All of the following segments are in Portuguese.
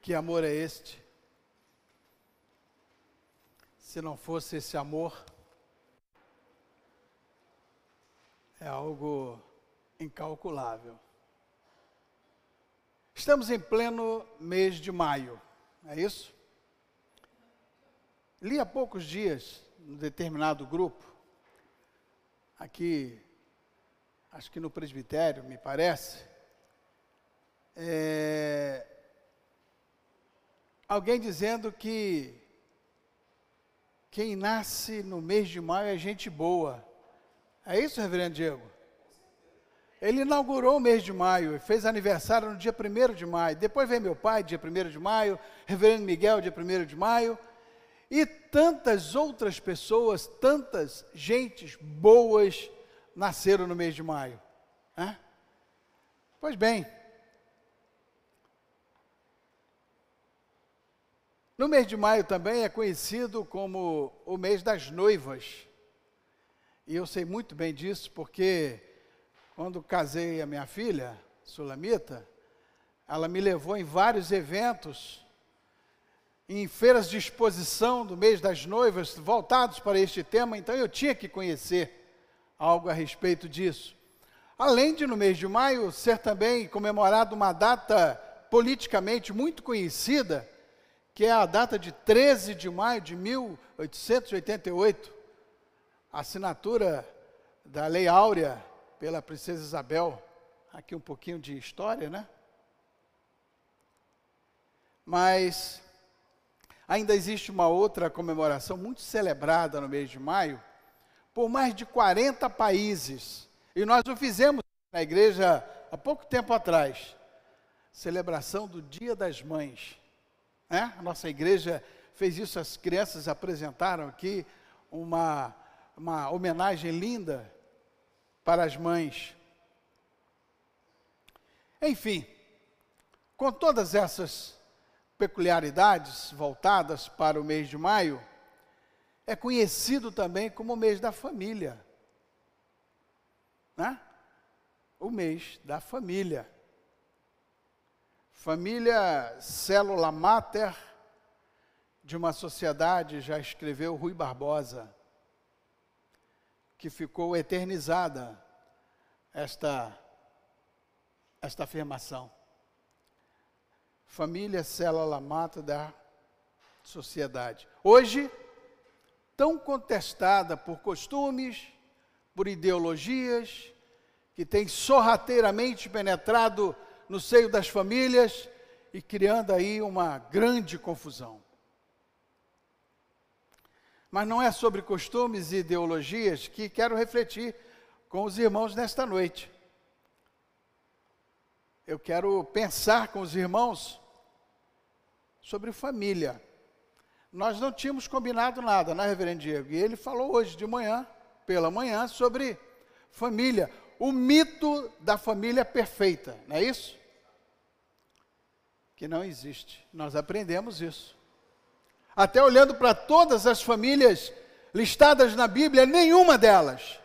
Que amor é este? Se não fosse esse amor, é algo incalculável. Estamos em pleno mês de maio, é isso? Li há poucos dias, num determinado grupo, aqui, acho que no presbitério, me parece, é, alguém dizendo que quem nasce no mês de maio é gente boa. É isso, reverendo Diego? Ele inaugurou o mês de maio, fez aniversário no dia 1 de maio. Depois veio meu pai, dia 1 de maio, reverendo Miguel, dia 1 de maio. E tantas outras pessoas, tantas gentes boas nasceram no mês de maio. Né? Pois bem, no mês de maio também é conhecido como o mês das noivas. E eu sei muito bem disso porque quando casei a minha filha, Sulamita, ela me levou em vários eventos, em feiras de exposição do mês das noivas, voltados para este tema, então eu tinha que conhecer algo a respeito disso. Além de, no mês de maio, ser também comemorado uma data politicamente muito conhecida, que é a data de 13 de maio de 1888, assinatura da Lei Áurea pela princesa Isabel. Aqui um pouquinho de história, né? Mas ainda existe uma outra comemoração muito celebrada no mês de maio por mais de 40 países. E nós o fizemos na igreja há pouco tempo atrás. Celebração do Dia das Mães. Né? A nossa igreja fez isso, as crianças apresentaram aqui uma, uma homenagem linda para as mães. Enfim, com todas essas peculiaridades voltadas para o mês de maio, é conhecido também como o mês da família. Né? O mês da família. Família célula mater de uma sociedade, já escreveu Rui Barbosa que ficou eternizada esta, esta afirmação. Família, célula mata da sociedade. Hoje, tão contestada por costumes, por ideologias, que tem sorrateiramente penetrado no seio das famílias e criando aí uma grande confusão. Mas não é sobre costumes e ideologias que quero refletir com os irmãos nesta noite. Eu quero pensar com os irmãos sobre família. Nós não tínhamos combinado nada, né, Reverendo Diego? E ele falou hoje de manhã, pela manhã, sobre família. O mito da família perfeita, não é isso? Que não existe. Nós aprendemos isso até olhando para todas as famílias listadas na Bíblia, nenhuma delas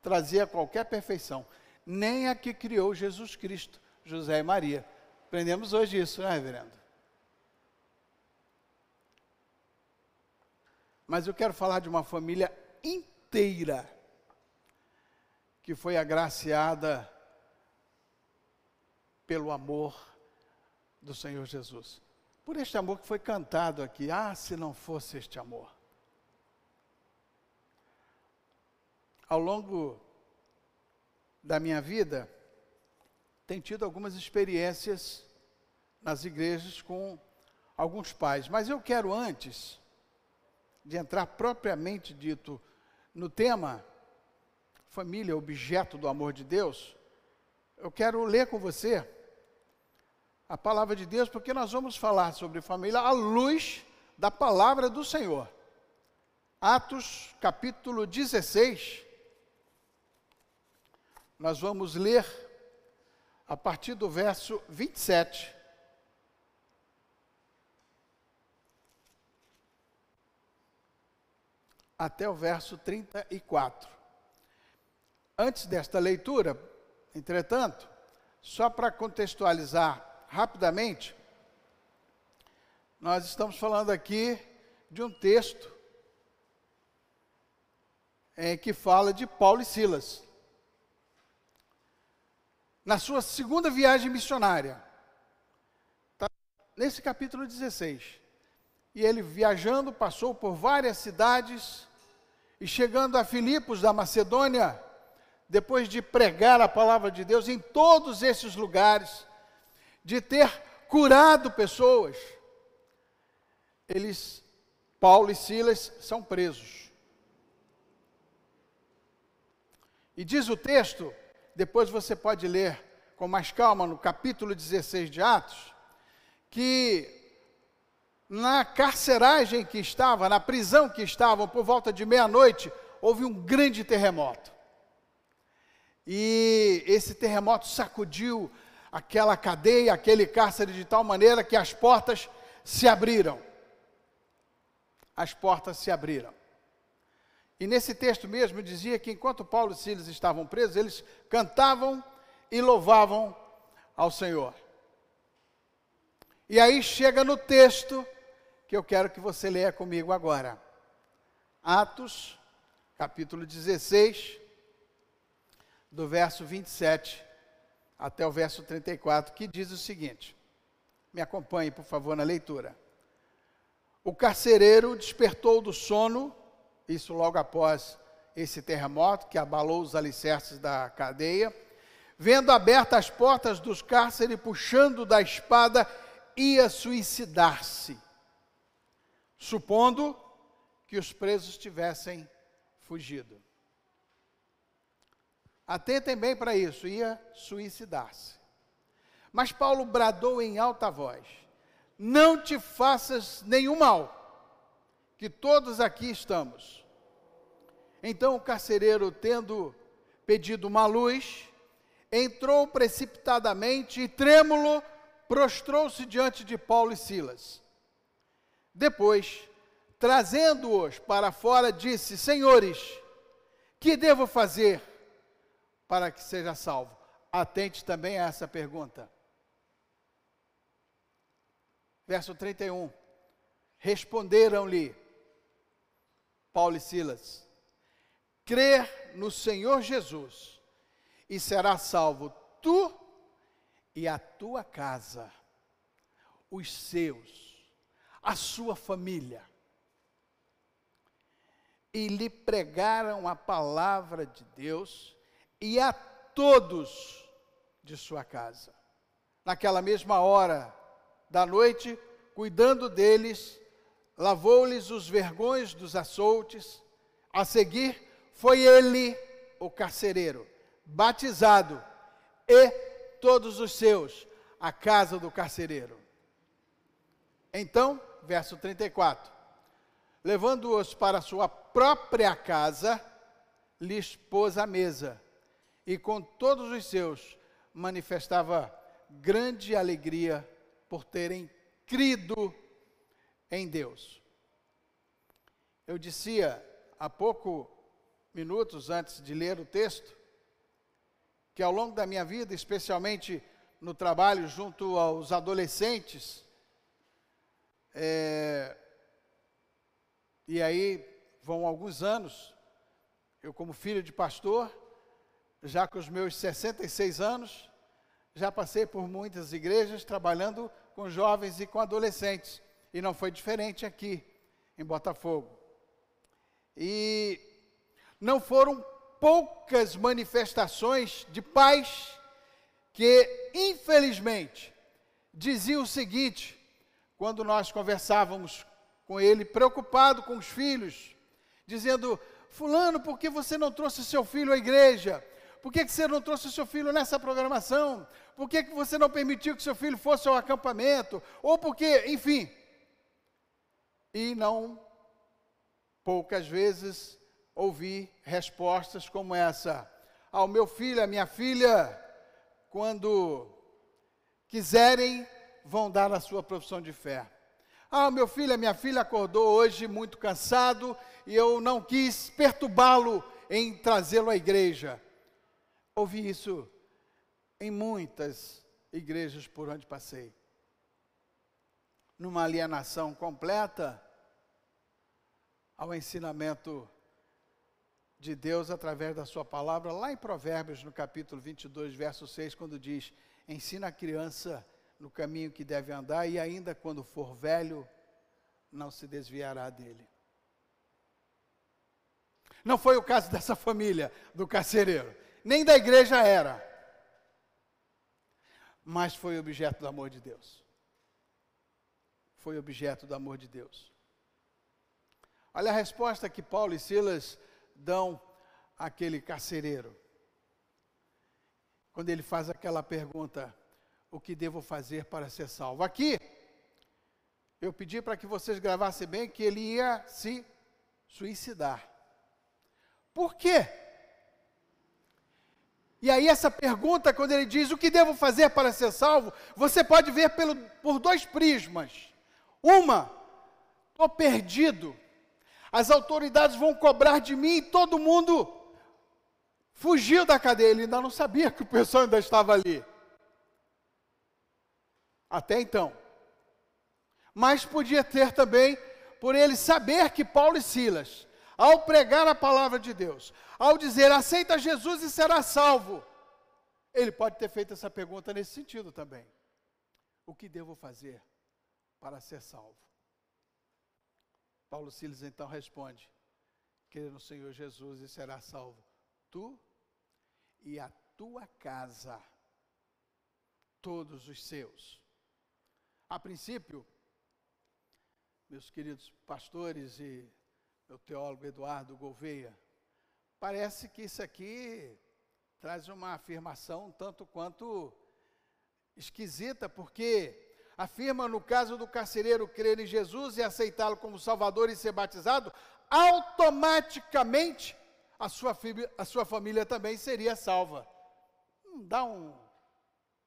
trazia qualquer perfeição, nem a que criou Jesus Cristo, José e Maria. Aprendemos hoje isso, né, reverendo? Mas eu quero falar de uma família inteira que foi agraciada pelo amor do Senhor Jesus por este amor que foi cantado aqui. Ah, se não fosse este amor. Ao longo da minha vida, tenho tido algumas experiências nas igrejas com alguns pais, mas eu quero antes de entrar propriamente dito no tema família, objeto do amor de Deus, eu quero ler com você a palavra de Deus, porque nós vamos falar sobre família à luz da palavra do Senhor. Atos capítulo 16. Nós vamos ler a partir do verso 27. Até o verso 34. Antes desta leitura, entretanto, só para contextualizar rapidamente, Nós estamos falando aqui de um texto é, que fala de Paulo e Silas. Na sua segunda viagem missionária, tá, nesse capítulo 16. E ele viajando, passou por várias cidades e chegando a Filipos da Macedônia, depois de pregar a palavra de Deus em todos esses lugares, de ter curado pessoas, eles, Paulo e Silas, são presos. E diz o texto, depois você pode ler com mais calma no capítulo 16 de Atos, que na carceragem que estava, na prisão que estavam, por volta de meia-noite, houve um grande terremoto. E esse terremoto sacudiu aquela cadeia, aquele cárcere de tal maneira que as portas se abriram. As portas se abriram. E nesse texto mesmo dizia que enquanto Paulo e Silas estavam presos, eles cantavam e louvavam ao Senhor. E aí chega no texto que eu quero que você leia comigo agora. Atos, capítulo 16, do verso 27 até o verso 34, que diz o seguinte: me acompanhe, por favor, na leitura. O carcereiro despertou do sono, isso logo após esse terremoto que abalou os alicerces da cadeia, vendo abertas as portas dos cárceres, puxando da espada, ia suicidar-se, supondo que os presos tivessem fugido. Atentem bem para isso, ia suicidar-se. Mas Paulo bradou em alta voz: Não te faças nenhum mal, que todos aqui estamos. Então o carcereiro, tendo pedido uma luz, entrou precipitadamente e, trêmulo, prostrou-se diante de Paulo e Silas. Depois, trazendo-os para fora, disse: Senhores, que devo fazer para que seja salvo? Atente também a essa pergunta. Verso 31. Responderam-lhe Paulo e Silas: Crer no Senhor Jesus, e será salvo tu e a tua casa, os seus, a sua família. E lhe pregaram a palavra de Deus e a todos de sua casa. Naquela mesma hora da noite, cuidando deles, lavou-lhes os vergões dos açoutes. A seguir, foi ele, o carcereiro, batizado, e todos os seus, a casa do carcereiro. Então, verso 34: levando-os para sua própria casa, lhes pôs a mesa e com todos os seus manifestava grande alegria por terem crido em Deus. Eu dizia há pouco minutos antes de ler o texto que ao longo da minha vida, especialmente no trabalho junto aos adolescentes, é, e aí vão alguns anos, eu como filho de pastor, já com os meus 66 anos, já passei por muitas igrejas trabalhando com jovens e com adolescentes. E não foi diferente aqui em Botafogo. E não foram poucas manifestações de pais que, infelizmente, diziam o seguinte, quando nós conversávamos com ele, preocupado com os filhos, dizendo: Fulano, por que você não trouxe seu filho à igreja? Por que, que você não trouxe o seu filho nessa programação? Por que, que você não permitiu que seu filho fosse ao acampamento? Ou porque, enfim. E não poucas vezes ouvi respostas como essa: ao meu filho, à minha filha, quando quiserem, vão dar a sua profissão de fé. Ah, meu filho, minha filha acordou hoje muito cansado e eu não quis perturbá-lo em trazê-lo à igreja. Ouvi isso em muitas igrejas por onde passei. numa alienação completa ao ensinamento de Deus através da sua palavra, lá em Provérbios, no capítulo 22, verso 6, quando diz: Ensina a criança no caminho que deve andar, e ainda quando for velho, não se desviará dele. Não foi o caso dessa família do carcereiro, nem da igreja era, mas foi objeto do amor de Deus. Foi objeto do amor de Deus. Olha a resposta que Paulo e Silas dão àquele carcereiro. Quando ele faz aquela pergunta: O que devo fazer para ser salvo? Aqui, eu pedi para que vocês gravassem bem que ele ia se suicidar. Por quê? E aí, essa pergunta, quando ele diz o que devo fazer para ser salvo, você pode ver pelo, por dois prismas. Uma, estou perdido, as autoridades vão cobrar de mim e todo mundo fugiu da cadeia. Ele ainda não sabia que o pessoal ainda estava ali. Até então. Mas podia ter também, por ele saber que Paulo e Silas, ao pregar a palavra de Deus, ao dizer aceita Jesus e será salvo, ele pode ter feito essa pergunta nesse sentido também. O que devo fazer para ser salvo? Paulo Silas então responde: crê no Senhor Jesus e será salvo, tu e a tua casa, todos os seus. A princípio, meus queridos pastores e meu teólogo Eduardo Gouveia, parece que isso aqui traz uma afirmação tanto quanto esquisita, porque afirma no caso do carcereiro crer em Jesus e aceitá-lo como Salvador e ser batizado, automaticamente a sua, a sua família também seria salva. Não dá um.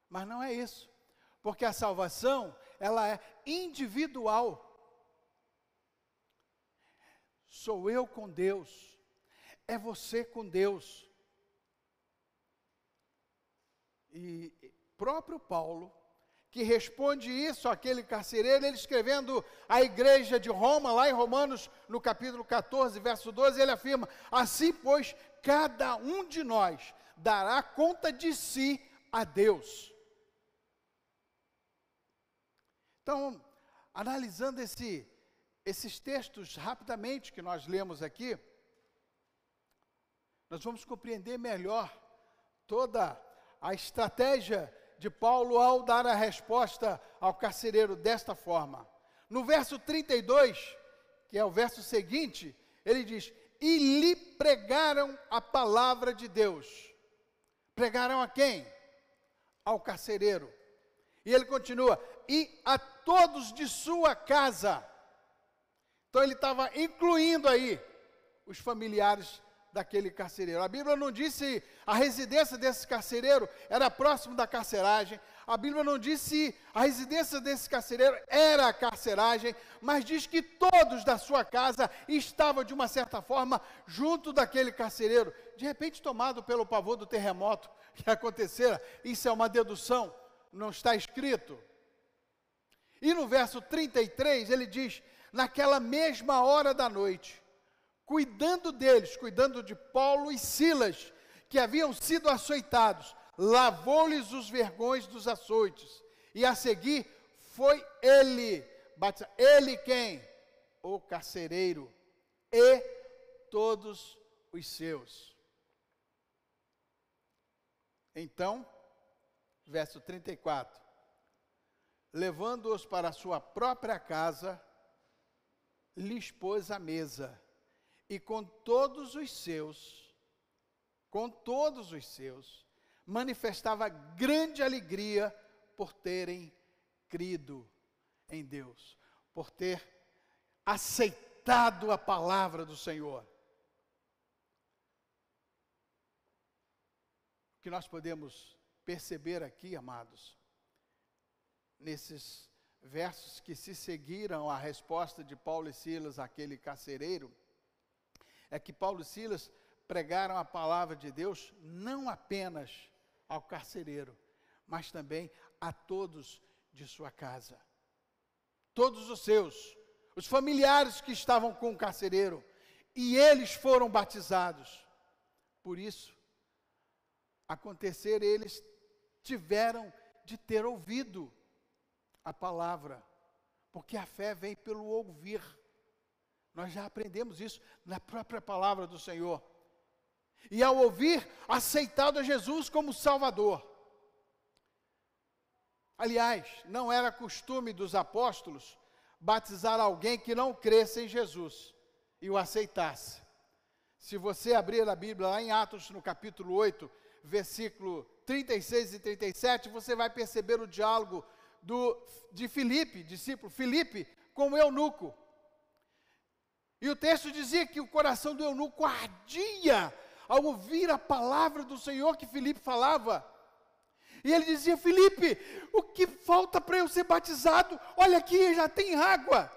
Mas não é isso. Porque a salvação, ela é individual. Sou eu com Deus. É você com Deus. E próprio Paulo que responde isso àquele carcereiro, ele escrevendo à igreja de Roma, lá em Romanos, no capítulo 14, verso 12, ele afirma: Assim, pois, cada um de nós dará conta de si a Deus. Então, analisando esse, esses textos rapidamente que nós lemos aqui, nós vamos compreender melhor toda a estratégia de Paulo ao dar a resposta ao carcereiro desta forma. No verso 32, que é o verso seguinte, ele diz: E lhe pregaram a palavra de Deus. Pregaram a quem? Ao carcereiro. E ele continua: E a todos de sua casa. Então ele estava incluindo aí os familiares daquele carcereiro. A Bíblia não disse a residência desse carcereiro era próximo da carceragem. A Bíblia não disse a residência desse carcereiro era a carceragem, mas diz que todos da sua casa estavam de uma certa forma junto daquele carcereiro. De repente, tomado pelo pavor do terremoto que acontecera, isso é uma dedução, não está escrito. E no verso 33 ele diz: naquela mesma hora da noite, cuidando deles, cuidando de Paulo e Silas, que haviam sido açoitados, lavou-lhes os vergões dos açoites, e a seguir foi ele, ele quem? O carcereiro, e todos os seus. Então, verso 34: levando-os para a sua própria casa, lhes pôs a mesa e com todos os seus, com todos os seus, manifestava grande alegria por terem crido em Deus, por ter aceitado a palavra do Senhor. O que nós podemos perceber aqui, amados, nesses versos que se seguiram à resposta de Paulo e Silas àquele carcereiro, é que Paulo e Silas pregaram a palavra de Deus não apenas ao carcereiro, mas também a todos de sua casa. todos os seus, os familiares que estavam com o carcereiro, e eles foram batizados. Por isso, acontecer, eles tiveram de ter ouvido a palavra, porque a fé vem pelo ouvir. Nós já aprendemos isso na própria palavra do Senhor. E ao ouvir, aceitado a Jesus como Salvador. Aliás, não era costume dos apóstolos batizar alguém que não cresce em Jesus e o aceitasse. Se você abrir a Bíblia lá em Atos, no capítulo 8, versículo 36 e 37, você vai perceber o diálogo do, de Filipe, discípulo Filipe, com o eunuco. E o texto dizia que o coração do eunuco ardia ao ouvir a palavra do Senhor que Filipe falava. E ele dizia: Felipe, o que falta para eu ser batizado? Olha aqui, já tem água.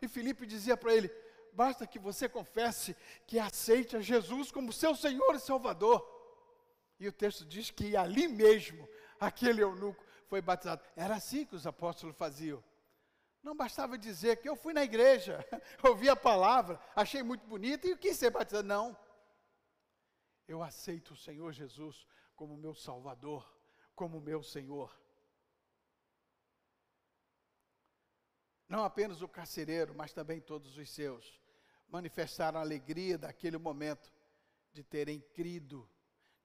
E Felipe dizia para ele: basta que você confesse que aceite a Jesus como seu Senhor e Salvador. E o texto diz que ali mesmo, aquele eunuco foi batizado. Era assim que os apóstolos faziam. Não bastava dizer que eu fui na igreja, ouvi a palavra, achei muito bonita e quis ser batizado. Não. Eu aceito o Senhor Jesus como meu Salvador como meu Senhor. Não apenas o carcereiro, mas também todos os seus manifestaram a alegria daquele momento de terem crido,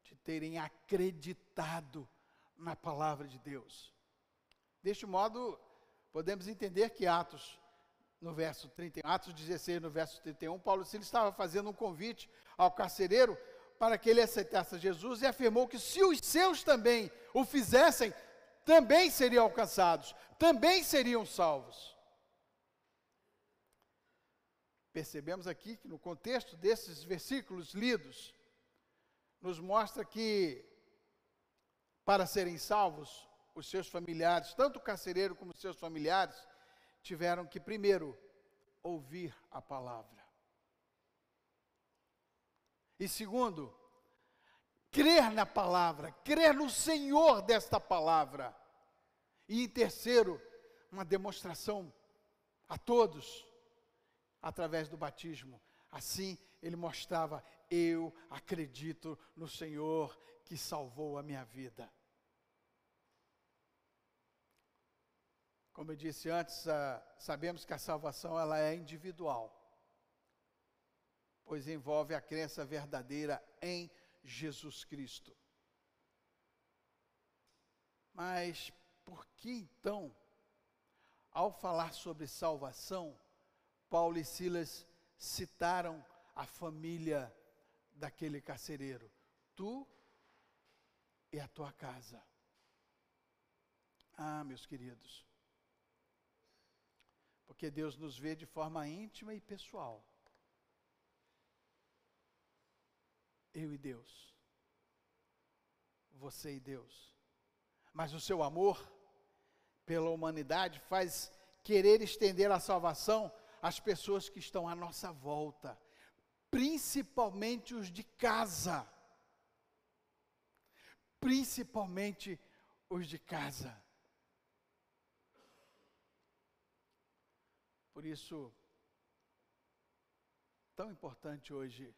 de terem acreditado na palavra de Deus. Deste modo, podemos entender que Atos, no verso 31, Atos 16, no verso 31, Paulo Silas estava fazendo um convite ao carcereiro para que ele aceitasse Jesus e afirmou que se os seus também o fizessem, também seriam alcançados, também seriam salvos. Percebemos aqui que no contexto desses versículos lidos, nos mostra que para serem salvos, os seus familiares, tanto o carcereiro como os seus familiares, tiveram que primeiro ouvir a palavra. E segundo, crer na palavra, crer no Senhor desta palavra. E em terceiro, uma demonstração a todos através do batismo. Assim, ele mostrava: eu acredito no Senhor que salvou a minha vida. Como eu disse antes, sabemos que a salvação ela é individual pois envolve a crença verdadeira em Jesus Cristo. Mas por que então, ao falar sobre salvação, Paulo e Silas citaram a família daquele carcereiro? Tu e a tua casa. Ah, meus queridos, porque Deus nos vê de forma íntima e pessoal. Eu e Deus. Você e Deus. Mas o seu amor pela humanidade faz querer estender a salvação às pessoas que estão à nossa volta, principalmente os de casa. Principalmente os de casa. Por isso, tão importante hoje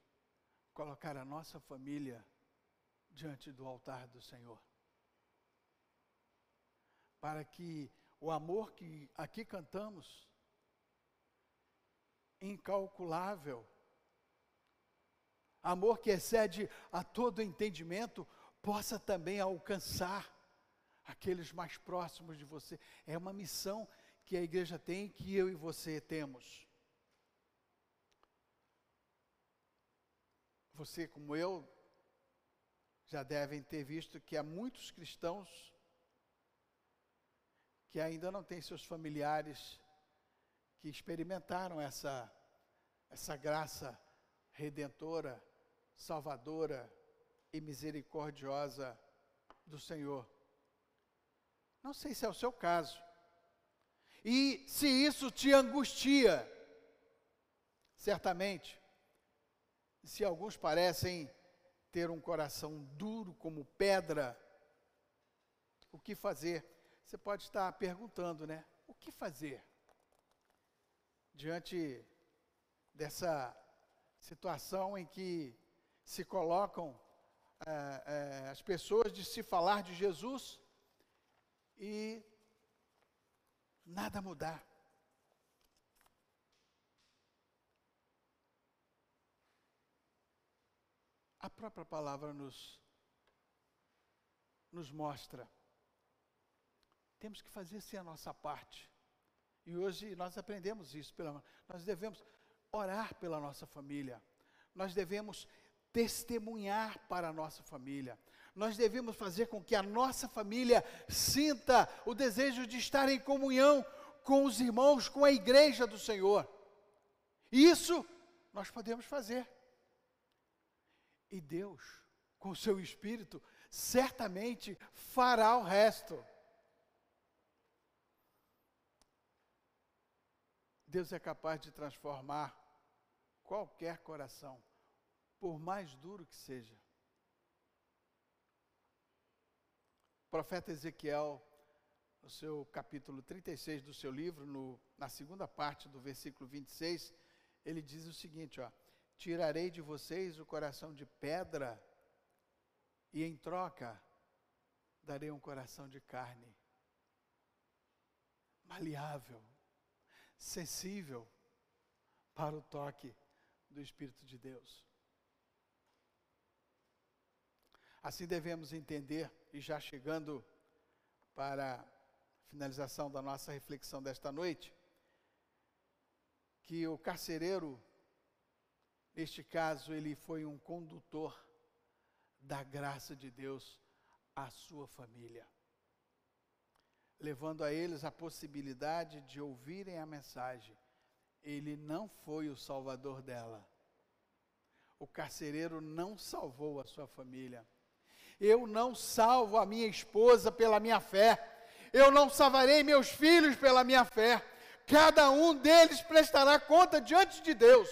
colocar a nossa família diante do altar do Senhor. Para que o amor que aqui cantamos, incalculável, amor que excede a todo entendimento, possa também alcançar aqueles mais próximos de você. É uma missão que a igreja tem, que eu e você temos. Você, como eu, já devem ter visto que há muitos cristãos que ainda não têm seus familiares que experimentaram essa, essa graça redentora, salvadora e misericordiosa do Senhor. Não sei se é o seu caso. E se isso te angustia, certamente, se alguns parecem ter um coração duro como pedra, o que fazer? Você pode estar perguntando, né? O que fazer? diante dessa situação em que se colocam é, é, as pessoas de se falar de Jesus e nada mudar. A própria palavra nos, nos mostra. Temos que fazer sim a nossa parte. E hoje nós aprendemos isso. Pela, nós devemos orar pela nossa família. Nós devemos testemunhar para a nossa família. Nós devemos fazer com que a nossa família sinta o desejo de estar em comunhão com os irmãos, com a igreja do Senhor. Isso nós podemos fazer. E Deus, com o seu Espírito, certamente fará o resto. Deus é capaz de transformar qualquer coração, por mais duro que seja. O profeta Ezequiel, no seu capítulo 36 do seu livro, no, na segunda parte do versículo 26, ele diz o seguinte: ó, tirarei de vocês o coração de pedra, e em troca darei um coração de carne, maleável, sensível para o toque do Espírito de Deus. Assim devemos entender, e já chegando para a finalização da nossa reflexão desta noite, que o carcereiro Neste caso, ele foi um condutor da graça de Deus à sua família, levando a eles a possibilidade de ouvirem a mensagem. Ele não foi o salvador dela. O carcereiro não salvou a sua família. Eu não salvo a minha esposa pela minha fé. Eu não salvarei meus filhos pela minha fé. Cada um deles prestará conta diante de Deus.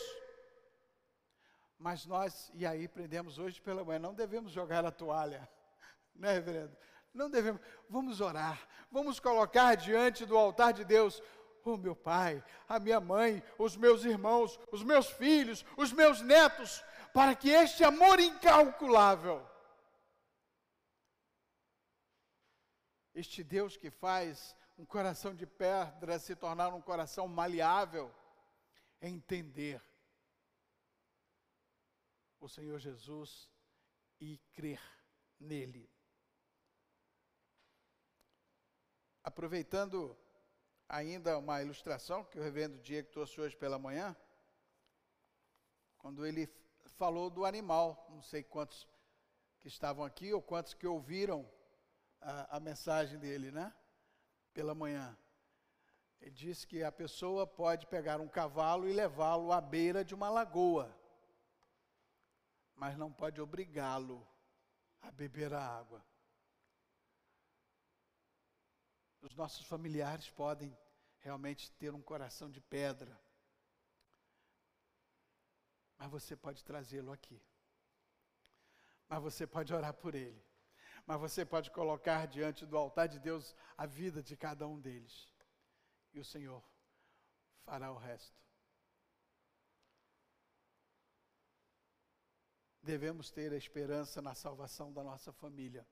Mas nós, e aí aprendemos hoje pela manhã, não devemos jogar a toalha, né, reverendo? Não devemos, vamos orar, vamos colocar diante do altar de Deus o meu pai, a minha mãe, os meus irmãos, os meus filhos, os meus netos, para que este amor incalculável, este Deus que faz um coração de pedra se tornar um coração maleável, entender o Senhor Jesus e crer nele. Aproveitando ainda uma ilustração que o reverendo Diego trouxe hoje pela manhã, quando ele falou do animal, não sei quantos que estavam aqui ou quantos que ouviram a, a mensagem dele, né? Pela manhã. Ele disse que a pessoa pode pegar um cavalo e levá-lo à beira de uma lagoa mas não pode obrigá-lo a beber a água. Os nossos familiares podem realmente ter um coração de pedra, mas você pode trazê-lo aqui. Mas você pode orar por ele. Mas você pode colocar diante do altar de Deus a vida de cada um deles. E o Senhor fará o resto. devemos ter a esperança na salvação da nossa família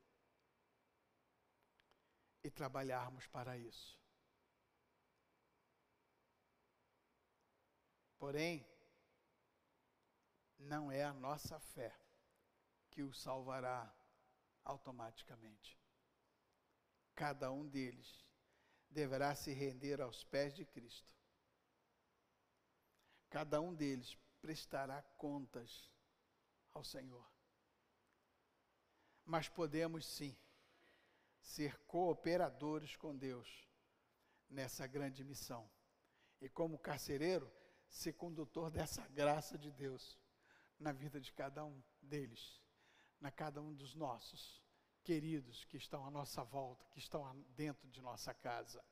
e trabalharmos para isso. Porém, não é a nossa fé que o salvará automaticamente. Cada um deles deverá se render aos pés de Cristo. Cada um deles prestará contas ao Senhor. Mas podemos sim ser cooperadores com Deus nessa grande missão. E como carcereiro, ser condutor dessa graça de Deus na vida de cada um deles, na cada um dos nossos queridos que estão à nossa volta, que estão dentro de nossa casa.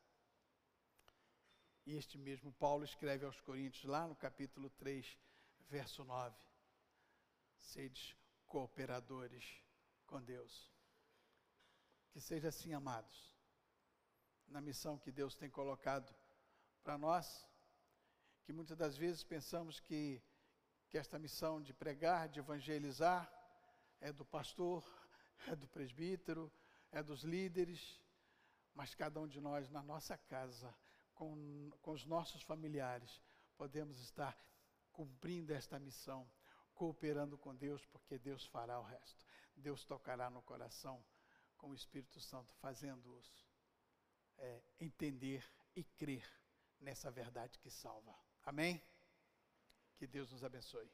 E este mesmo Paulo escreve aos Coríntios, lá no capítulo 3, verso 9: sedes cooperadores com Deus. Que seja assim, amados, na missão que Deus tem colocado para nós que muitas das vezes pensamos que, que esta missão de pregar, de evangelizar, é do pastor, é do presbítero, é dos líderes, mas cada um de nós, na nossa casa, com, com os nossos familiares, podemos estar cumprindo esta missão, cooperando com Deus, porque Deus fará o resto. Deus tocará no coração com o Espírito Santo, fazendo-os é, entender e crer nessa verdade que salva. Amém? Que Deus nos abençoe.